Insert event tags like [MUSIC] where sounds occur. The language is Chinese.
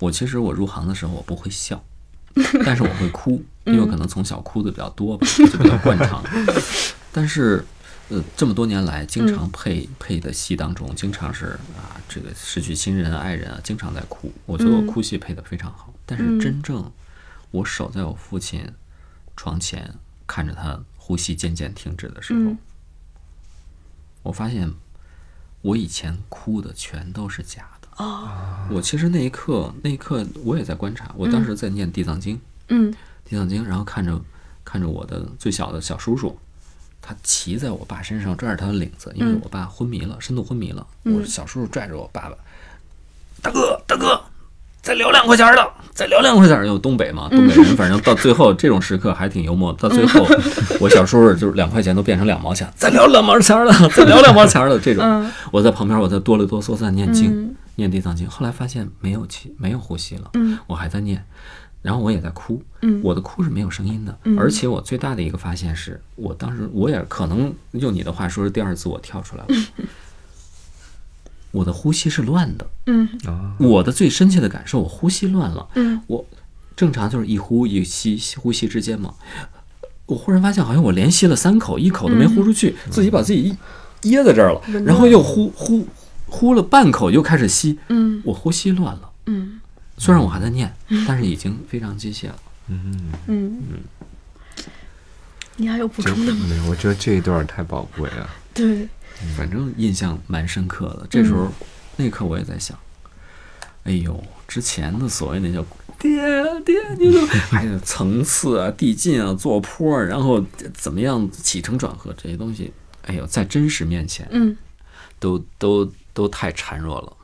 我其实我入行的时候我不会笑，[LAUGHS] 但是我会哭，因为可能从小哭的比较多吧，[LAUGHS] 就比较惯常。[LAUGHS] 但是，呃，这么多年来，经常配配的戏当中，经常是啊，这个失去亲人、爱人啊，经常在哭。我觉得我哭戏配的非常好。但是真正我守在我父亲床前，看着他呼吸渐渐停止的时候，我发现我以前哭的全都是假的。哦，我其实那一刻，那一刻我也在观察。我当时在念《地藏经》，嗯地藏经》，然后看着看着我的最小的小叔叔，他骑在我爸身上，拽着他的领子，因为我爸昏迷了，深度昏迷了。我小叔叔拽着我爸爸，大哥大哥，再聊两块钱的，再聊两块钱儿。有东北嘛，东北人反正到最后这种时刻还挺幽默。到最后，[LAUGHS] 我小叔叔就是两块钱都变成两毛钱，再聊两毛钱儿的，再聊两毛钱儿的这种。嗯我在旁边，我在哆里哆嗦在念经，嗯念地藏经。后来发现没有气，没有呼吸了，嗯。我还在念，然后我也在哭，嗯。我的哭是没有声音的，嗯。而且我最大的一个发现是我当时我也可能用你的话说是第二次我跳出来了，我的呼吸是乱的，嗯。啊，我的最深切的感受，我呼吸乱了，嗯。我正常就是一呼一吸，呼吸之间嘛，我忽然发现好像我连吸了三口，一口都没呼出去，自己把自己噎在这儿了，闻然后又呼呼呼了半口，又开始吸，嗯我呼吸乱了。嗯虽然我还在念，但是已经非常机械了。嗯，嗯，你还有补充的吗？没有，我觉得这一段太宝贵了。对，反正印象蛮深刻的。这时候，那一刻我也在想，哎呦，之前的所谓那叫爹爹，你怎么 [LAUGHS] 还有层次啊、递进啊、坐坡啊，然后怎么样起承转合这些东西，哎呦，在真实面前嗯都都都太孱弱了。